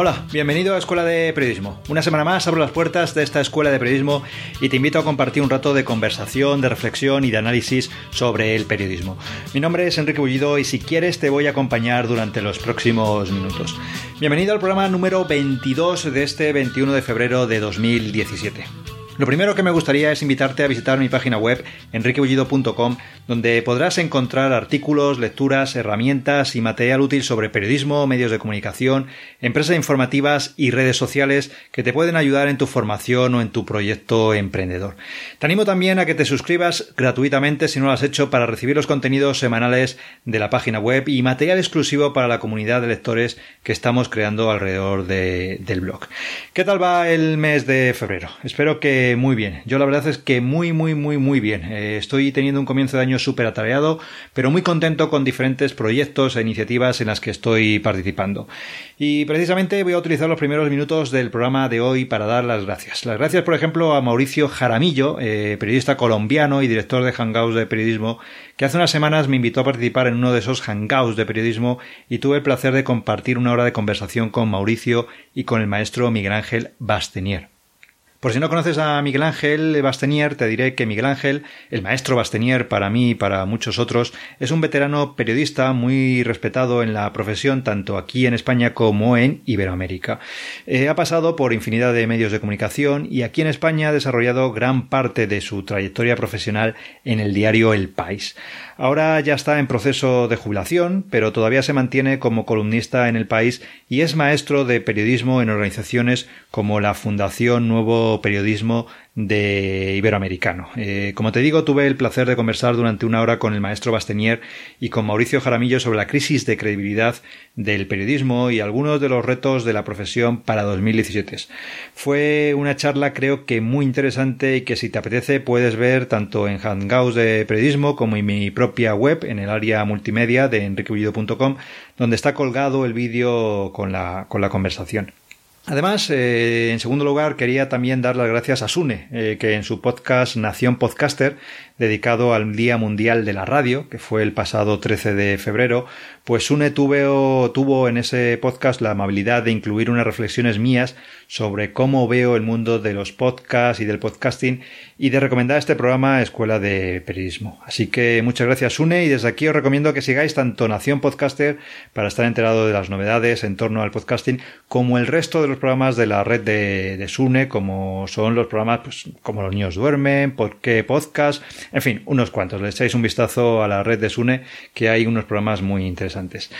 Hola, bienvenido a Escuela de Periodismo. Una semana más abro las puertas de esta Escuela de Periodismo y te invito a compartir un rato de conversación, de reflexión y de análisis sobre el periodismo. Mi nombre es Enrique Bullido y si quieres te voy a acompañar durante los próximos minutos. Bienvenido al programa número 22 de este 21 de febrero de 2017. Lo primero que me gustaría es invitarte a visitar mi página web enriquebullido.com donde podrás encontrar artículos, lecturas, herramientas y material útil sobre periodismo, medios de comunicación, empresas informativas y redes sociales que te pueden ayudar en tu formación o en tu proyecto emprendedor. Te animo también a que te suscribas gratuitamente si no lo has hecho para recibir los contenidos semanales de la página web y material exclusivo para la comunidad de lectores que estamos creando alrededor del blog. ¿Qué tal va el mes de febrero? Espero que muy bien. Yo la verdad es que muy, muy, muy, muy bien. Eh, estoy teniendo un comienzo de año súper atareado, pero muy contento con diferentes proyectos e iniciativas en las que estoy participando. Y precisamente voy a utilizar los primeros minutos del programa de hoy para dar las gracias. Las gracias, por ejemplo, a Mauricio Jaramillo, eh, periodista colombiano y director de Hangouts de Periodismo, que hace unas semanas me invitó a participar en uno de esos Hangouts de Periodismo y tuve el placer de compartir una hora de conversación con Mauricio y con el maestro Miguel Ángel Bastenier. Por si no conoces a Miguel Ángel Bastenier, te diré que Miguel Ángel, el maestro Bastenier para mí y para muchos otros, es un veterano periodista muy respetado en la profesión tanto aquí en España como en Iberoamérica. Eh, ha pasado por infinidad de medios de comunicación y aquí en España ha desarrollado gran parte de su trayectoria profesional en el diario El País. Ahora ya está en proceso de jubilación, pero todavía se mantiene como columnista en el país y es maestro de periodismo en organizaciones como la Fundación Nuevo Periodismo de Iberoamericano. Eh, como te digo, tuve el placer de conversar durante una hora con el maestro Bastenier y con Mauricio Jaramillo sobre la crisis de credibilidad del periodismo y algunos de los retos de la profesión para 2017. Fue una charla creo que muy interesante y que si te apetece puedes ver tanto en Hangouts de periodismo como en mi propia web en el área multimedia de enriquebullido.com donde está colgado el vídeo con la, con la conversación. Además, eh, en segundo lugar, quería también dar las gracias a Sune, eh, que en su podcast Nación Podcaster dedicado al Día Mundial de la Radio, que fue el pasado 13 de febrero, pues Sune tuvo, tuvo en ese podcast la amabilidad de incluir unas reflexiones mías sobre cómo veo el mundo de los podcasts y del podcasting y de recomendar este programa Escuela de Periodismo. Así que muchas gracias Sune y desde aquí os recomiendo que sigáis tanto Nación Podcaster para estar enterado de las novedades en torno al podcasting como el resto de los programas de la red de, de Sune como son los programas pues, como Los Niños Duermen, ¿Por qué Podcast? En fin, unos cuantos. Le echáis un vistazo a la red de Sune, que hay unos programas muy interesantes.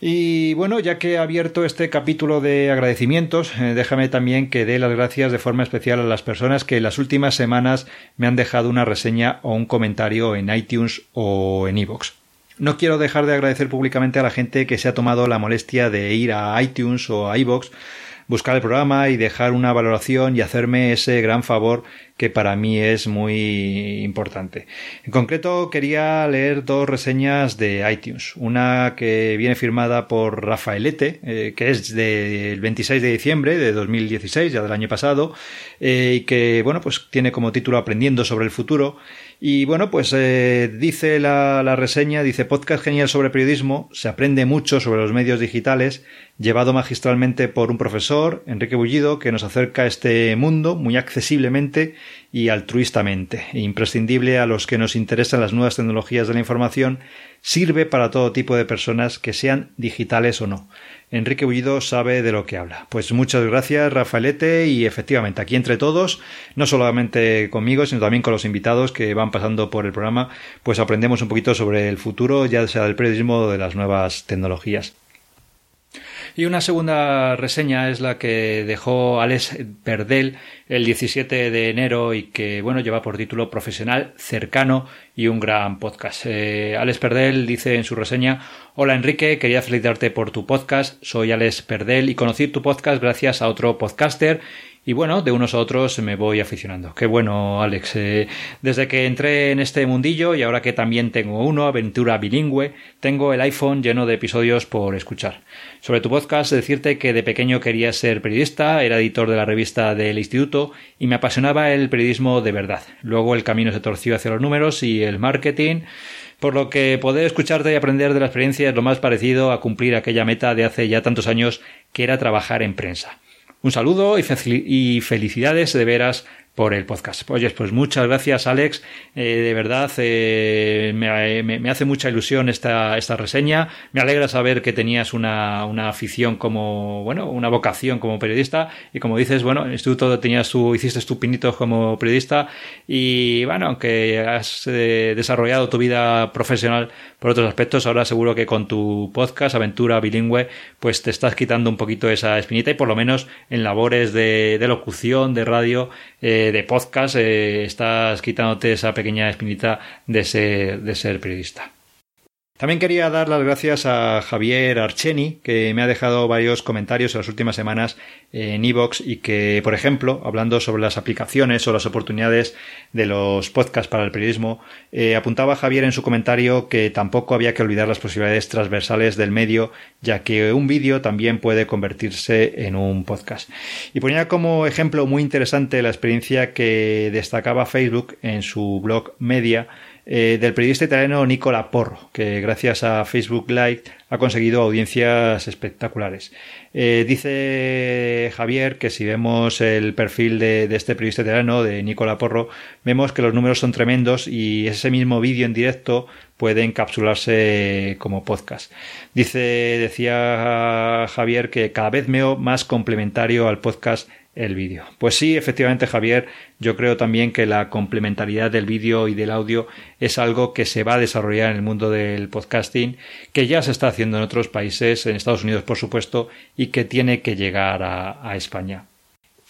Y bueno, ya que he abierto este capítulo de agradecimientos, eh, déjame también que dé las gracias de forma especial a las personas que en las últimas semanas me han dejado una reseña o un comentario en iTunes o en iVoox. No quiero dejar de agradecer públicamente a la gente que se ha tomado la molestia de ir a iTunes o a iVoox buscar el programa y dejar una valoración y hacerme ese gran favor que para mí es muy importante. En concreto quería leer dos reseñas de iTunes. Una que viene firmada por Rafaelete, eh, que es del 26 de diciembre de 2016, ya del año pasado, eh, y que, bueno, pues tiene como título Aprendiendo sobre el futuro. Y bueno, pues eh, dice la, la, reseña, dice podcast genial sobre periodismo, se aprende mucho sobre los medios digitales, llevado magistralmente por un profesor, Enrique Bullido, que nos acerca a este mundo muy accesiblemente y altruistamente, e imprescindible a los que nos interesan las nuevas tecnologías de la información, sirve para todo tipo de personas que sean digitales o no. Enrique Bullido sabe de lo que habla. Pues muchas gracias, Rafaelete, y efectivamente, aquí entre todos, no solamente conmigo, sino también con los invitados que van pasando por el programa, pues aprendemos un poquito sobre el futuro, ya sea del periodismo o de las nuevas tecnologías. Y una segunda reseña es la que dejó Alex Perdel el 17 de enero y que, bueno, lleva por título Profesional, cercano y un gran podcast. Eh, Alex Perdel dice en su reseña Hola Enrique, quería felicitarte por tu podcast. Soy Alex Perdel y conocí tu podcast gracias a otro podcaster y bueno, de unos a otros me voy aficionando. Qué bueno, Alex. Eh, desde que entré en este mundillo y ahora que también tengo uno, aventura bilingüe, tengo el iPhone lleno de episodios por escuchar. Sobre tu podcast, decirte que de pequeño quería ser periodista, era editor de la revista del instituto y me apasionaba el periodismo de verdad. Luego el camino se torció hacia los números y el marketing por lo que poder escucharte y aprender de la experiencia es lo más parecido a cumplir aquella meta de hace ya tantos años que era trabajar en prensa. Un saludo y, felicidades de veras por el podcast. Oye, pues muchas gracias Alex, eh, de verdad eh, me, hace mucha ilusión esta, esta reseña, me alegra saber que tenías una, una, afición como, bueno, una vocación como periodista. Y como dices, bueno, en el instituto tenías tu, hiciste tu pinitos como periodista. Y bueno, aunque has eh, desarrollado tu vida profesional por otros aspectos, ahora seguro que con tu podcast, Aventura Bilingüe, pues te estás quitando un poquito esa espinita y por lo menos en labores de, locución, de radio, de podcast, eh, estás quitándote esa pequeña espinita de ser, de ser periodista. También quería dar las gracias a Javier Archeni, que me ha dejado varios comentarios en las últimas semanas en iVoox y que, por ejemplo, hablando sobre las aplicaciones o las oportunidades de los podcasts para el periodismo, eh, apuntaba Javier en su comentario que tampoco había que olvidar las posibilidades transversales del medio, ya que un vídeo también puede convertirse en un podcast. Y ponía como ejemplo muy interesante la experiencia que destacaba Facebook en su blog Media, eh, del periodista italiano Nicola Porro, que gracias a Facebook Live ha conseguido audiencias espectaculares. Eh, dice Javier que si vemos el perfil de, este periodista italiano, de Nicola Porro, vemos que los números son tremendos y ese mismo vídeo en directo puede encapsularse como podcast. Dice, decía Javier que cada vez veo más complementario al podcast el vídeo. Pues sí, efectivamente, Javier, yo creo también que la complementariedad del vídeo y del audio es algo que se va a desarrollar en el mundo del podcasting, que ya se está haciendo en otros países, en Estados Unidos, por supuesto, y que tiene que llegar a, España.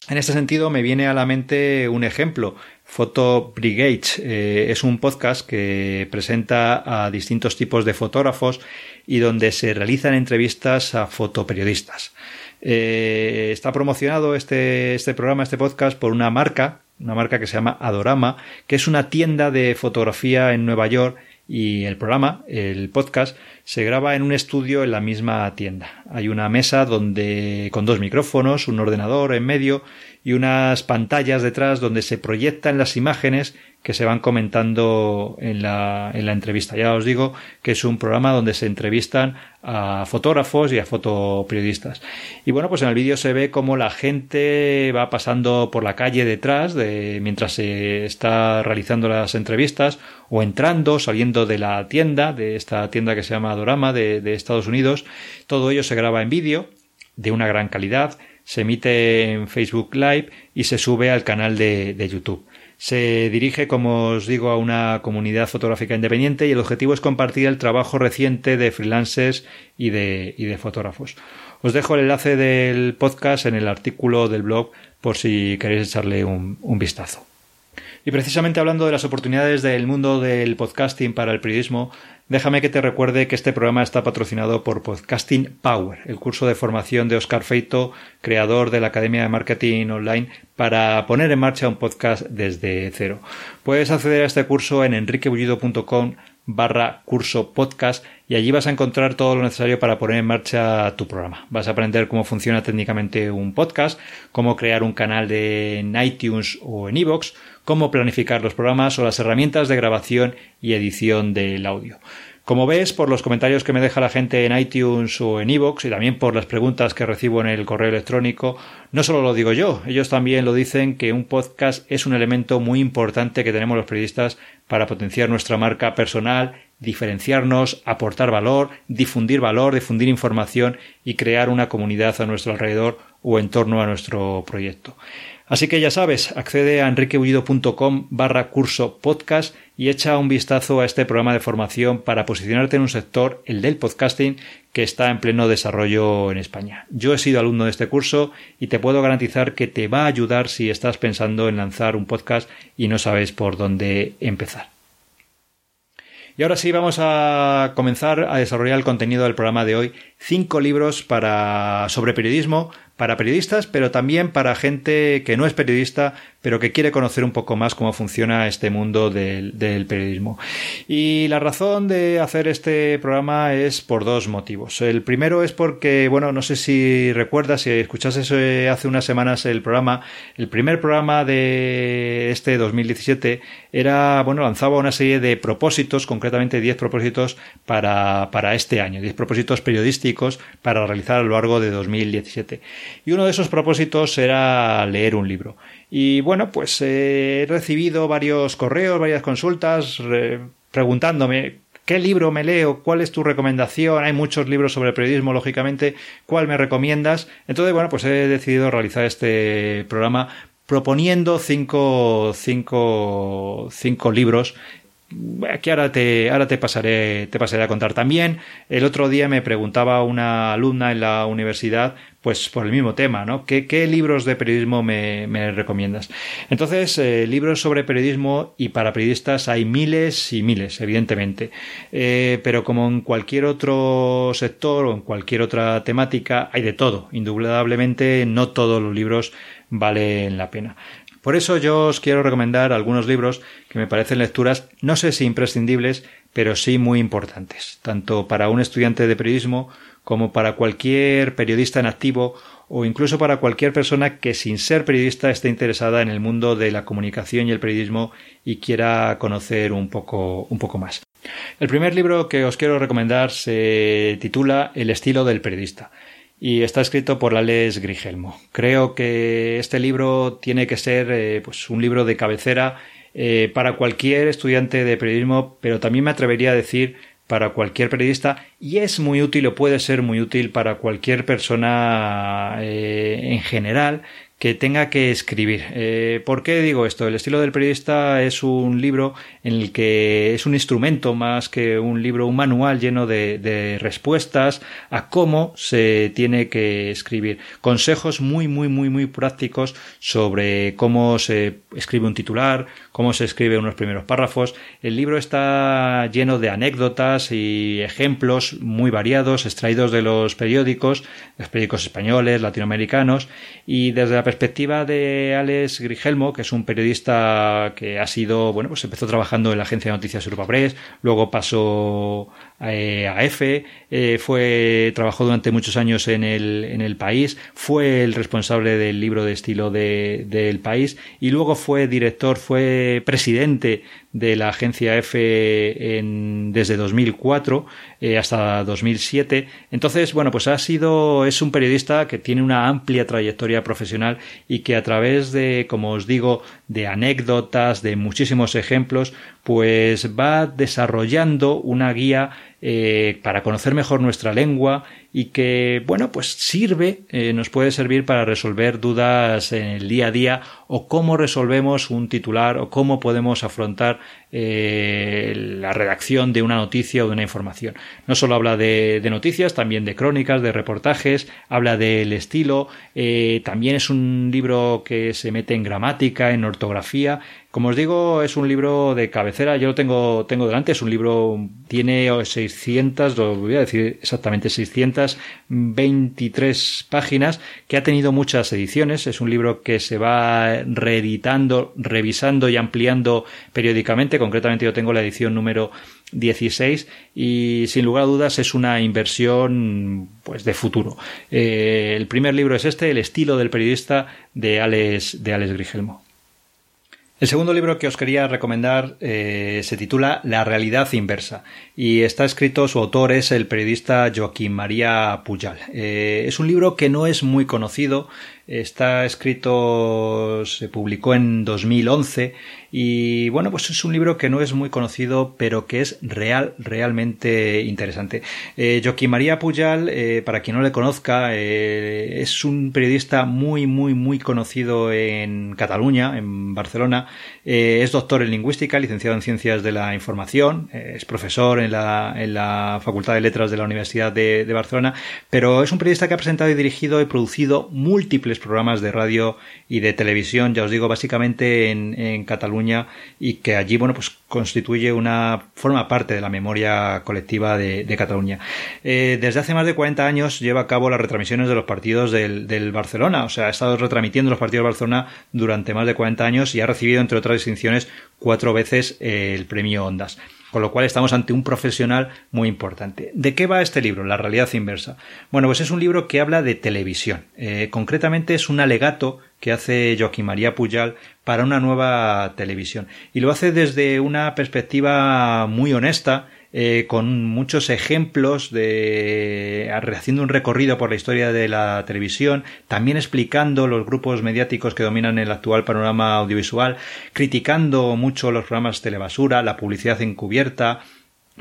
En este sentido, me viene a la mente un ejemplo. Photo Brigade eh, es un podcast que presenta a distintos tipos de fotógrafos y donde se realizan entrevistas a fotoperiodistas. Eh, está promocionado este, este programa, este podcast, por una marca, una marca que se llama Adorama, que es una tienda de fotografía en Nueva York y el programa, el podcast, se graba en un estudio en la misma tienda. Hay una mesa donde con dos micrófonos, un ordenador en medio y unas pantallas detrás donde se proyectan las imágenes que se van comentando en la, en la entrevista. Ya os digo que es un programa donde se entrevistan a fotógrafos y a fotoperiodistas. Y bueno, pues en el vídeo se ve cómo la gente va pasando por la calle detrás de, mientras se está realizando las entrevistas o entrando, saliendo de la tienda, de esta tienda que se llama Dorama de, de Estados Unidos. Todo ello se graba en vídeo de una gran calidad se emite en Facebook Live y se sube al canal de, de, YouTube. Se dirige, como os digo, a una comunidad fotográfica independiente y el objetivo es compartir el trabajo reciente de freelancers y de, y de fotógrafos. Os dejo el enlace del podcast en el artículo del blog por si queréis echarle un, un vistazo. Y precisamente hablando de las oportunidades del mundo del podcasting para el periodismo, Déjame que te recuerde que este programa está patrocinado por Podcasting Power, el curso de formación de Oscar Feito, creador de la Academia de Marketing Online, para poner en marcha un podcast desde cero. Puedes acceder a este curso en enriquebullido.com barra curso podcast y allí vas a encontrar todo lo necesario para poner en marcha tu programa. Vas a aprender cómo funciona técnicamente un podcast, cómo crear un canal de iTunes o en iVoox, cómo planificar los programas o las herramientas de grabación y edición del audio. Como ves, por los comentarios que me deja la gente en iTunes o en iVoox y también por las preguntas que recibo en el correo electrónico, no solo lo digo yo, ellos también lo dicen que un podcast es un elemento muy importante que tenemos los periodistas para potenciar nuestra marca personal, diferenciarnos, aportar valor, difundir valor, difundir información y crear una comunidad a nuestro alrededor o en torno a nuestro proyecto. Así que ya sabes, accede a enriquebullido.com barra curso podcast y echa un vistazo a este programa de formación para posicionarte en un sector, el del podcasting, que está en pleno desarrollo en España. Yo he sido alumno de este curso y te puedo garantizar que te va a ayudar si estás pensando en lanzar un podcast y no sabes por dónde empezar. Y ahora sí vamos a comenzar a desarrollar el contenido del programa de hoy. Cinco libros para sobre periodismo, para periodistas, pero también para gente que no es periodista, pero que quiere conocer un poco más cómo funciona este mundo del, periodismo. Y la razón de hacer este programa es por dos motivos. El primero es porque, bueno, no sé si recuerdas, si escuchaste hace unas semanas el programa, el primer programa de este 2017 era, bueno, lanzaba una serie de propósitos, concretamente 10 propósitos para, para este año, 10 propósitos periodísticos para realizar a lo largo de 2017. Y uno de esos propósitos era leer un libro. Y bueno, pues eh, he recibido varios correos, varias consultas preguntándome ¿Qué libro me leo? ¿Cuál es tu recomendación? Hay muchos libros sobre periodismo, lógicamente. ¿Cuál me recomiendas? Entonces, bueno, pues he decidido realizar este programa proponiendo cinco, cinco, cinco libros Aquí ahora te, ahora te pasaré, te pasaré a contar también. El otro día me preguntaba una alumna en la universidad, pues por el mismo tema, ¿no? ¿Qué, libros de periodismo me, me recomiendas? Entonces, eh, libros sobre periodismo y para periodistas hay miles y miles, evidentemente. Eh, pero como en cualquier otro sector o en cualquier otra temática, hay de todo. Indudablemente, no todos los libros valen la pena. Por eso yo os quiero recomendar algunos libros que me parecen lecturas, no sé si imprescindibles, pero sí muy importantes, tanto para un estudiante de periodismo como para cualquier periodista en activo o incluso para cualquier persona que sin ser periodista esté interesada en el mundo de la comunicación y el periodismo y quiera conocer un poco, un poco más. El primer libro que os quiero recomendar se titula El estilo del periodista y está escrito por Alex Grigelmo. Creo que este libro tiene que ser eh, pues un libro de cabecera eh, para cualquier estudiante de periodismo, pero también me atrevería a decir para cualquier periodista y es muy útil o puede ser muy útil para cualquier persona eh, en general que tenga que escribir. Eh, ¿Por qué digo esto? El estilo del periodista es un libro en el que es un instrumento más que un libro, un manual lleno de, de, respuestas a cómo se tiene que escribir. Consejos muy, muy, muy, muy prácticos sobre cómo se escribe un titular, cómo se escribe unos primeros párrafos. El libro está lleno de anécdotas y ejemplos muy variados, extraídos de los periódicos, los periódicos españoles, latinoamericanos, y desde la perspectiva de Alex Grigelmo, que es un periodista que ha sido, bueno, pues empezó trabajando en la agencia de noticias Europa Press, luego pasó eh, a EFE, eh, fue, trabajó durante muchos años en el, en el país, fue el responsable del libro de estilo de, del país y luego fue director, fue presidente de la agencia EFE en, desde 2004 eh, hasta 2007. Entonces, bueno, pues ha sido, es un periodista que tiene una amplia trayectoria profesional y que a través de, como os digo, de anécdotas, de muchísimos ejemplos, pues va desarrollando una guía eh, para conocer mejor nuestra lengua y que, bueno, pues sirve, eh, nos puede servir para resolver dudas en el día a día o cómo resolvemos un titular o cómo podemos afrontar eh, la redacción de una noticia o de una información. No solo habla de, noticias, también de crónicas, de reportajes, habla del estilo, también es un libro que se mete en gramática, en ortografía, como os digo, es un libro de cabecera, yo lo tengo, tengo delante, es un libro, tiene 600, lo voy a decir exactamente, 623 páginas, que ha tenido muchas ediciones, es un libro que se va reeditando, revisando y ampliando periódicamente, concretamente yo tengo la edición número 16 y sin lugar a dudas es una inversión pues de futuro. Eh, el primer libro es este, El estilo del periodista de Alex, de Alex Grigelmo. El segundo libro que os quería recomendar eh, se titula La realidad inversa y está escrito, su autor es el periodista Joaquín María Pujal. Eh, es un libro que no es muy conocido, Está escrito, se publicó en 2011 y bueno, pues es un libro que no es muy conocido, pero que es real, realmente interesante. Eh, Joaquín María Pujal, eh, para quien no le conozca, eh, es un periodista muy, muy, muy conocido en Cataluña, en Barcelona. Eh, es doctor en lingüística, licenciado en ciencias de la información, es profesor en la, en la Facultad de Letras de la Universidad de, de Barcelona, pero es un periodista que ha presentado y dirigido y producido múltiples programas de radio y de televisión, ya os digo, básicamente en, en Cataluña y que allí, bueno, pues constituye una, forma parte de la memoria colectiva de, Cataluña. Eh, desde hace más de 40 años lleva a cabo las retransmisiones de los partidos del, del, Barcelona, o sea, ha estado retransmitiendo los partidos del Barcelona durante más de 40 años y ha recibido, entre otras distinciones, cuatro veces eh, el premio Ondas. Con lo cual estamos ante un profesional muy importante. ¿De qué va este libro? La realidad inversa. Bueno, pues es un libro que habla de televisión. Eh, concretamente es un alegato que hace Joaquín María Puyal para una nueva televisión. Y lo hace desde una perspectiva muy honesta, eh, con muchos ejemplos de haciendo un recorrido por la historia de la televisión, también explicando los grupos mediáticos que dominan el actual panorama audiovisual, criticando mucho los programas telebasura, la publicidad encubierta,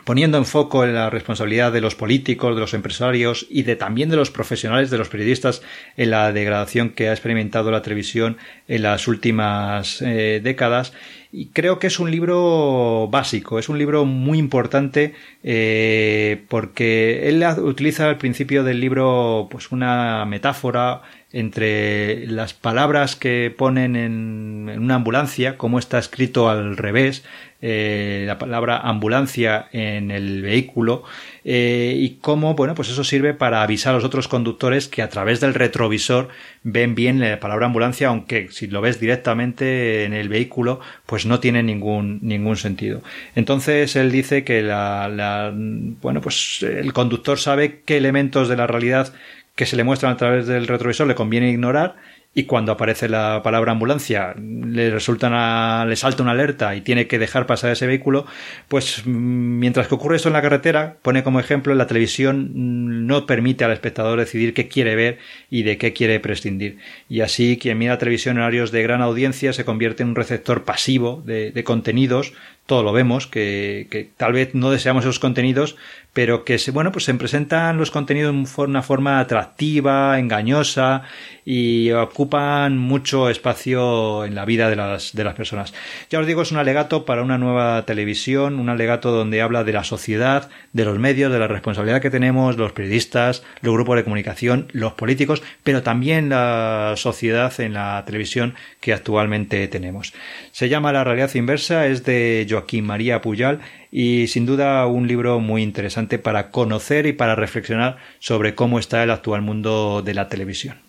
poniendo en foco la responsabilidad de los políticos, de los empresarios y de también de los profesionales, de los periodistas en la degradación que ha experimentado la televisión en las últimas eh, décadas. Y creo que es un libro básico, es un libro muy importante eh, porque él utiliza al principio del libro pues una metáfora entre las palabras que ponen en, en una ambulancia, como está escrito al revés, eh, la palabra ambulancia en el vehículo eh, y cómo, bueno, pues eso sirve para avisar a los otros conductores que a través del retrovisor ven bien la palabra ambulancia, aunque si lo ves directamente en el vehículo, pues no tiene ningún, ningún sentido. Entonces él dice que la, la bueno, pues el conductor sabe qué elementos de la realidad que se le muestran a través del retrovisor le conviene ignorar y cuando aparece la palabra ambulancia le resulta una, le salta una alerta y tiene que dejar pasar ese vehículo, pues mm, mientras que ocurre esto en la carretera, pone como ejemplo la televisión mm, no permite al espectador decidir qué quiere ver y de qué quiere prescindir. Y así quien mira televisión en horarios de gran audiencia se convierte en un receptor pasivo de, contenidos todo lo vemos, que, que, tal vez no deseamos esos contenidos, pero que se, bueno, pues se presentan los contenidos de una forma atractiva, engañosa y ocupan mucho espacio en la vida de las, de las personas. Ya os digo, es un alegato para una nueva televisión, un alegato donde habla de la sociedad, de los medios, de la responsabilidad que tenemos los periodistas, los grupos de comunicación, los políticos, pero también la sociedad en la televisión que actualmente tenemos. Se llama La realidad inversa, es de Joaquín María Puyal y sin duda un libro muy interesante para conocer y para reflexionar sobre cómo está el actual mundo de la televisión.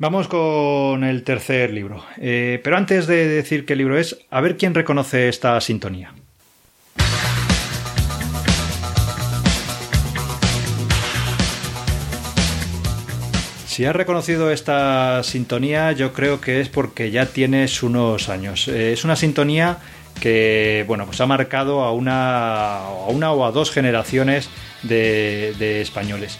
Vamos con el tercer libro. Eh, pero antes de decir qué libro es, a ver quién reconoce esta sintonía. Si has reconocido esta sintonía, yo creo que es porque ya tienes unos años. Eh, es una sintonía que bueno, pues ha marcado a una, a una o a dos generaciones de, de españoles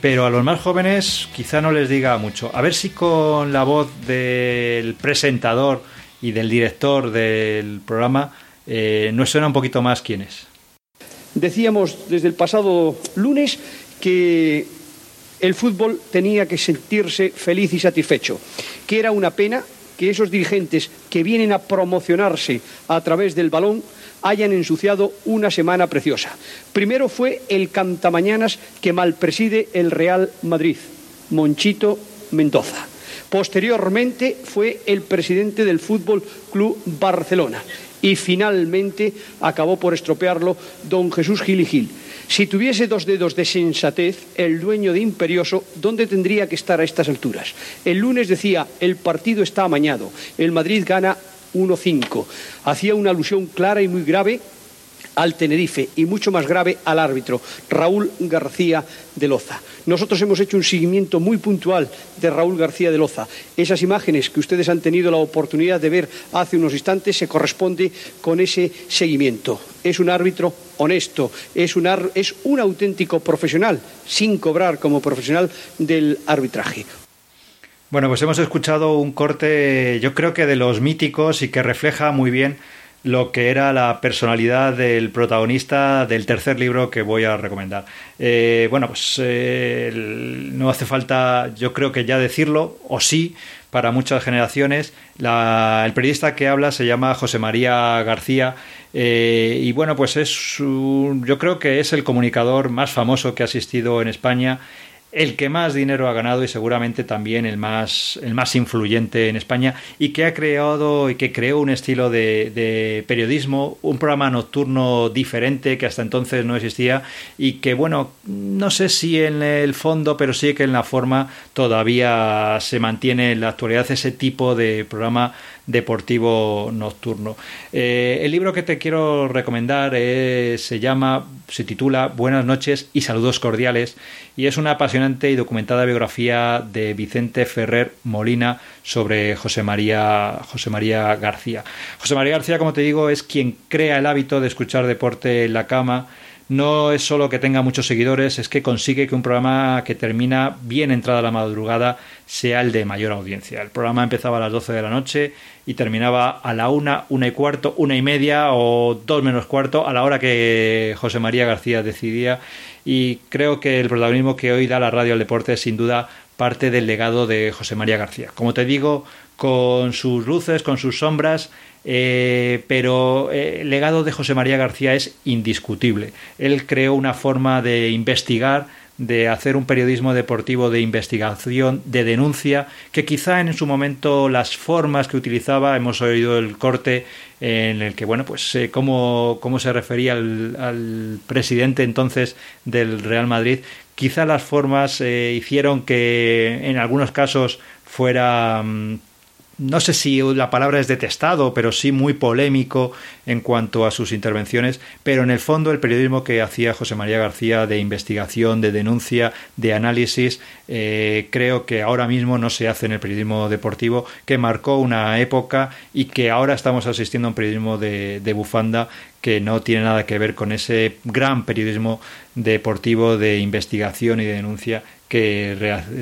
pero a los más jóvenes quizá no les diga mucho. A ver si con la voz del presentador y del director del programa eh, nos suena un poquito más quién es. Decíamos desde el pasado lunes que el fútbol tenía que sentirse feliz y satisfecho, que era una pena que esos dirigentes que vienen a promocionarse a través del balón hayan ensuciado una semana preciosa. Primero fue el cantamañanas que malpreside el Real Madrid, Monchito Mendoza. Posteriormente fue el presidente del Fútbol Club Barcelona y finalmente acabó por estropearlo don Jesús Gil y Gil. Si tuviese dos dedos de sensatez, el dueño de Imperioso, ¿dónde tendría que estar a estas alturas? El lunes decía, el partido está amañado, el Madrid gana 1-5. Hacía una alusión clara y muy grave al Tenerife y mucho más grave al árbitro, Raúl García de Loza. Nosotros hemos hecho un seguimiento muy puntual de Raúl García de Loza. Esas imágenes que ustedes han tenido la oportunidad de ver hace unos instantes se corresponde con ese seguimiento. Es un árbitro honesto, es un, es un auténtico profesional, sin cobrar como profesional del arbitraje. Bueno, pues hemos escuchado un corte, yo creo que de los míticos y que refleja muy bien lo que era la personalidad del protagonista del tercer libro que voy a recomendar. Eh, bueno, pues eh, no hace falta, yo creo que ya decirlo, o sí, para muchas generaciones. La, el periodista que habla se llama José María García eh, y bueno, pues es yo creo que es el comunicador más famoso que ha asistido en España el que más dinero ha ganado y seguramente también el más, el más influyente en España y que ha creado y que creó un estilo de, de, periodismo, un programa nocturno diferente que hasta entonces no existía y que bueno, no sé si en el fondo, pero sí que en la forma todavía se mantiene en la actualidad ese tipo de programa deportivo nocturno. Eh, el libro que te quiero recomendar se llama, se titula Buenas noches y saludos cordiales y es una apasionante y documentada biografía de Vicente Ferrer Molina sobre José María, José María García. José María García, como te digo, es quien crea el hábito de escuchar deporte en la cama no es solo que tenga muchos seguidores, es que consigue que un programa que termina bien entrada la madrugada sea el de mayor audiencia. El programa empezaba a las 12 de la noche y terminaba a la una, una y cuarto, una y media o dos menos cuarto a la hora que José María García decidía y creo que el protagonismo que hoy da la radio al deporte es sin duda parte del legado de José María García. Como te digo, con sus luces, con sus sombras, eh, pero eh, el legado de José María García es indiscutible. Él creó una forma de investigar, de hacer un periodismo deportivo de investigación, de denuncia, que quizá en su momento las formas que utilizaba, hemos oído el corte en el que, bueno, pues eh, cómo, se refería al, presidente entonces del Real Madrid, quizá las formas hicieron que en algunos casos fuera mm, no sé si la palabra es detestado, pero sí muy polémico en cuanto a sus intervenciones, pero en el fondo el periodismo que hacía José María García de investigación, de denuncia, de análisis, eh, creo que ahora mismo no se hace en el periodismo deportivo, que marcó una época y que ahora estamos asistiendo a un periodismo de, de bufanda que no tiene nada que ver con ese gran periodismo deportivo de investigación y de denuncia que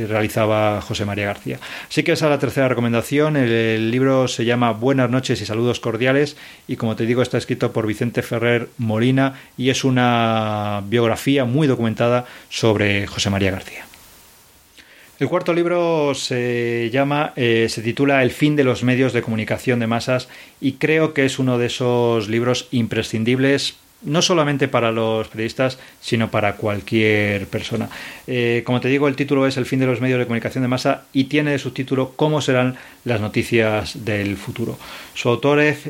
realizaba José María García. Así que esa es la tercera recomendación. El, libro se llama Buenas noches y saludos cordiales y como te digo está escrito por Vicente Ferrer Molina y es una biografía muy documentada sobre José María García. El cuarto libro se llama, eh, se titula El fin de los medios de comunicación de masas y creo que es uno de esos libros imprescindibles no solamente para los periodistas, sino para cualquier persona. Eh, como te digo, el título es El fin de los medios de comunicación de masa y tiene de subtítulo Cómo serán las noticias del futuro. Su autor es,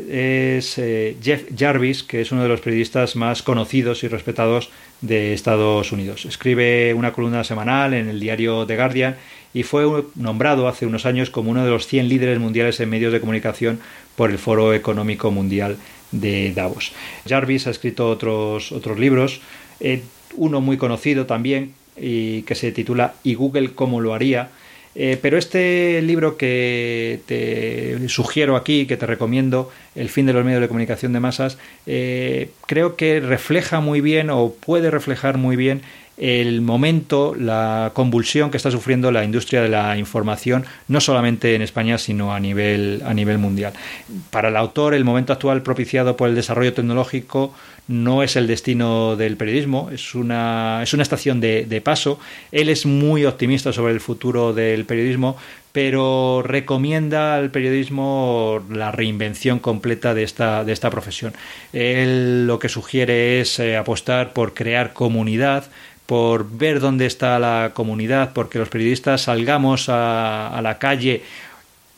eh, Jeff Jarvis, que es uno de los periodistas más conocidos y respetados de Estados Unidos. Escribe una columna semanal en el diario The Guardian y fue nombrado hace unos años como uno de los 100 líderes mundiales en medios de comunicación por el Foro Económico Mundial de Davos. Jarvis ha escrito otros, otros libros, eh, uno muy conocido también, y que se titula ¿Y Google cómo lo haría? Eh, pero este libro que te sugiero aquí, que te recomiendo, El fin de los medios de comunicación de masas, eh, creo que refleja muy bien o puede reflejar muy bien el momento, la convulsión que está sufriendo la industria de la información, no solamente en España, sino a nivel, a nivel mundial. Para el autor, el momento actual propiciado por el desarrollo tecnológico no es el destino del periodismo, es una, es una estación de, de paso. Él es muy optimista sobre el futuro del periodismo, pero recomienda al periodismo la reinvención completa de esta, de esta profesión. Él lo que sugiere es eh, apostar por crear comunidad, por ver dónde está la comunidad, porque los periodistas salgamos a, la calle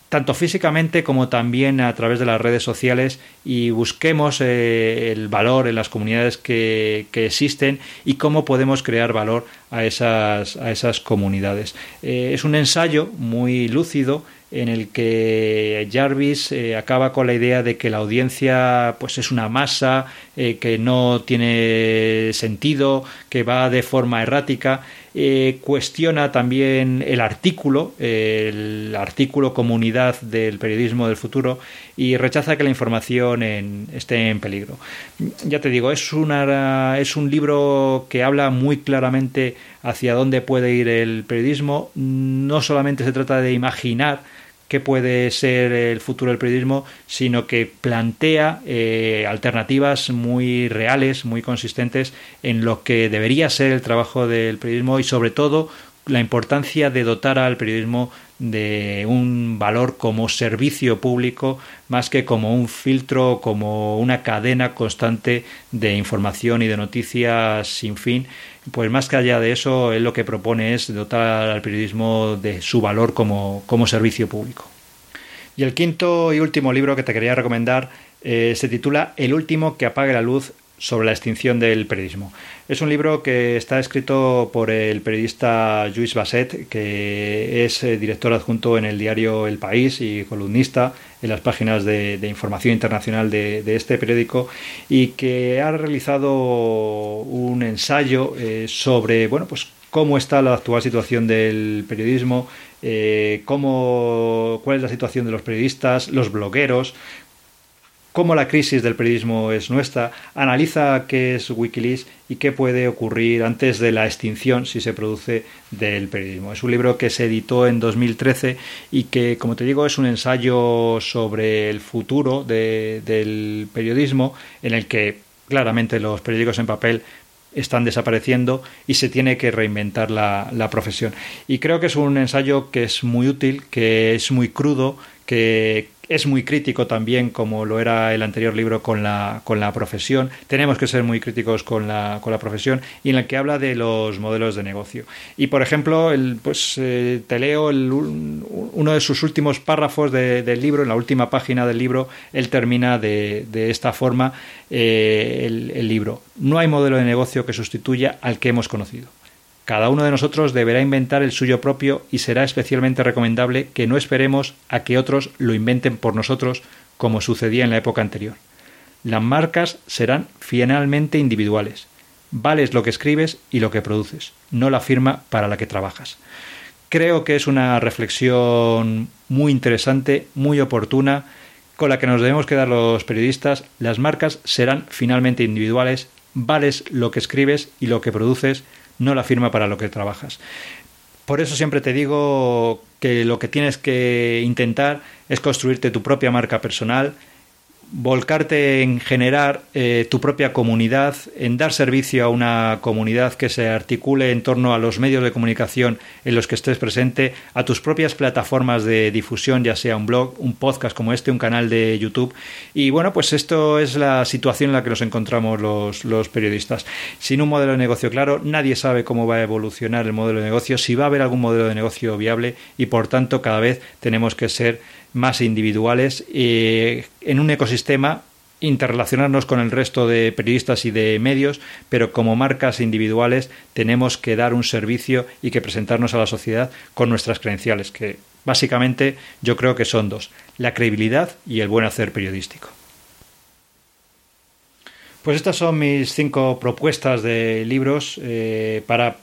tanto físicamente como también a través de las redes sociales y busquemos eh, el valor en las comunidades que, existen y cómo podemos crear valor a esas, a esas comunidades. Eh, es un ensayo muy lúcido en el que Jarvis eh, acaba con la idea de que la audiencia pues es una masa eh, que no tiene sentido, que va de forma errática, eh, cuestiona también el artículo, el artículo comunidad del periodismo del futuro y rechaza que la información esté en peligro. Ya te digo, es, una, es un libro que habla muy claramente hacia dónde puede ir el periodismo, no solamente se trata de imaginar, qué puede ser el futuro del periodismo, sino que plantea eh, alternativas muy reales, muy consistentes en lo que debería ser el trabajo del periodismo y sobre todo la importancia de dotar al periodismo de un valor como servicio público más que como un filtro, como una cadena constante de información y de noticias sin fin. Pues más que allá de eso, él lo que propone es dotar al periodismo de su valor como, como servicio público. Y el quinto y último libro que te quería recomendar eh, se titula El último que apague la luz sobre la extinción del periodismo. Es un libro que está escrito por el periodista Luis Basset, que es eh, director adjunto en el diario El País y columnista en las páginas de, información internacional de, este periódico y que ha realizado un ensayo eh, sobre bueno pues cómo está la actual situación del periodismo, eh, cómo, cuál es la situación de los periodistas, los blogueros, cómo la crisis del periodismo es nuestra, analiza qué es Wikileaks y qué puede ocurrir antes de la extinción si se produce del periodismo. Es un libro que se editó en 2013 y que, como te digo, es un ensayo sobre el futuro del periodismo en el que claramente los periódicos en papel están desapareciendo y se tiene que reinventar la, la profesión. Y creo que es un ensayo que es muy útil, que es muy crudo, que es muy crítico también, como lo era el anterior libro con la, con la profesión. Tenemos que ser muy críticos con la, con la profesión y en el que habla de los modelos de negocio. Y, por ejemplo, el, pues, eh, te leo el, uno de sus últimos párrafos del libro, en la última página del libro, él termina de, de esta forma eh, el libro. No hay modelo de negocio que sustituya al que hemos conocido. Cada uno de nosotros deberá inventar el suyo propio y será especialmente recomendable que no esperemos a que otros lo inventen por nosotros como sucedía en la época anterior. Las marcas serán finalmente individuales. Vales lo que escribes y lo que produces, no la firma para la que trabajas. Creo que es una reflexión muy interesante, muy oportuna, con la que nos debemos quedar los periodistas. Las marcas serán finalmente individuales, vales lo que escribes y lo que produces, no la firma para lo que trabajas. Por eso siempre te digo que lo que tienes que intentar es construirte tu propia marca personal, volcarte en generar eh, tu propia comunidad, en dar servicio a una comunidad que se articule en torno a los medios de comunicación en los que estés presente, a tus propias plataformas de difusión, ya sea un blog, un podcast como este, un canal de YouTube. Y bueno, pues esto es la situación en la que nos encontramos los, los periodistas. Sin un modelo de negocio claro, nadie sabe cómo va a evolucionar el modelo de negocio, si va a haber algún modelo de negocio viable y por tanto cada vez tenemos que ser más individuales eh, en un ecosistema interrelacionarnos con el resto de periodistas y de medios, pero como marcas individuales tenemos que dar un servicio y que presentarnos a la sociedad con nuestras credenciales, que básicamente yo creo que son dos, la credibilidad y el buen hacer periodístico. Pues estas son mis cinco propuestas de libros eh, para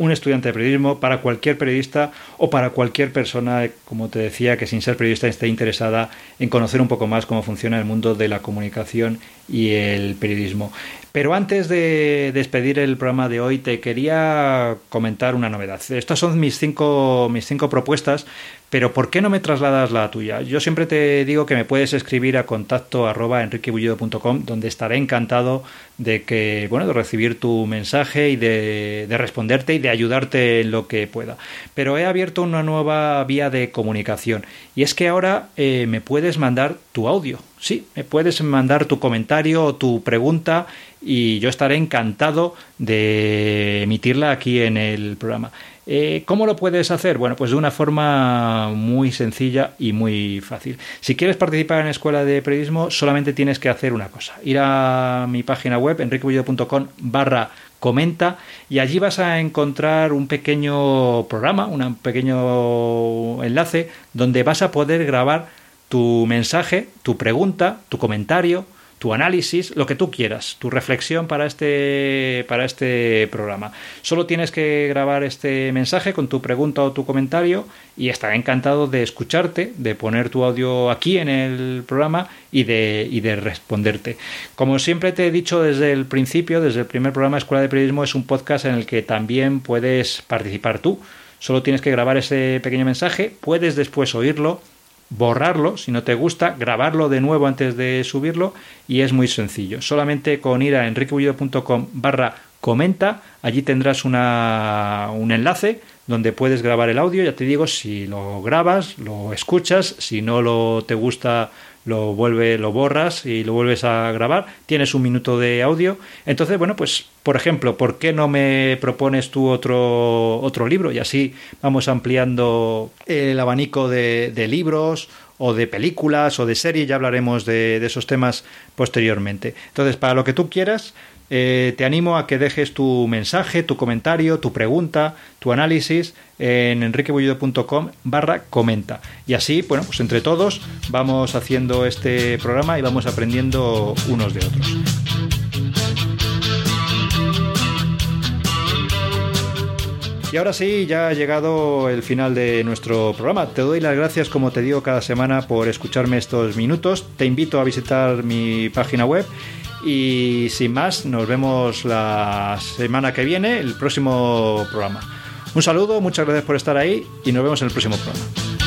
un estudiante de periodismo, para cualquier periodista o para cualquier persona, como te decía, que sin ser periodista esté interesada en conocer un poco más cómo funciona el mundo de la comunicación y el periodismo. Pero antes de despedir el programa de hoy, te quería comentar una novedad. Estas son mis cinco, mis cinco propuestas, pero ¿por qué no me trasladas la tuya? Yo siempre te digo que me puedes escribir a contacto arroba donde estaré encantado de que, bueno, de recibir tu mensaje y de, responderte y de ayudarte en lo que pueda. Pero he abierto una nueva vía de comunicación y es que ahora eh, me puedes mandar tu audio. Sí, me puedes mandar tu comentario o tu pregunta y yo estaré encantado de emitirla aquí en el programa. Eh, ¿Cómo lo puedes hacer? Bueno, pues de una forma muy sencilla y muy fácil. Si quieres participar en Escuela de Periodismo, solamente tienes que hacer una cosa. Ir a mi página web, enriquebullido.com barra comenta y allí vas a encontrar un pequeño programa, un pequeño enlace donde vas a poder grabar tu mensaje, tu pregunta, tu comentario, tu análisis, lo que tú quieras, tu reflexión para este, para este programa. Solo tienes que grabar este mensaje con tu pregunta o tu comentario y estaré encantado de escucharte, de poner tu audio aquí en el programa y de, y de responderte. Como siempre te he dicho desde el principio, desde el primer programa Escuela de Periodismo, es un podcast en el que también puedes participar tú. Solo tienes que grabar ese pequeño mensaje, puedes después oírlo borrarlo si no te gusta, grabarlo de nuevo antes de subirlo y es muy sencillo. Solamente con ir a enriquebullido.com barra comenta, allí tendrás una, un enlace donde puedes grabar el audio. Ya te digo, si lo grabas, lo escuchas, si no lo te gusta lo vuelve, lo borras y lo vuelves a grabar, tienes un minuto de audio. Entonces, bueno, pues, por ejemplo, ¿por qué no me propones tú otro, otro libro? Y así vamos ampliando el abanico de, de libros o de películas o de series, ya hablaremos de, de, esos temas posteriormente. Entonces, para lo que tú quieras, eh, te animo a que dejes tu mensaje, tu comentario, tu pregunta, tu análisis en enriquebullido.com barra comenta. Y así, bueno, pues entre todos vamos haciendo este programa y vamos aprendiendo unos de otros. Y ahora sí, ya ha llegado el final de nuestro programa. Te doy las gracias, como te digo cada semana, por escucharme estos minutos. Te invito a visitar mi página web y sin más, nos vemos la semana que viene, el próximo programa. Un saludo, muchas gracias por estar ahí y nos vemos en el próximo programa.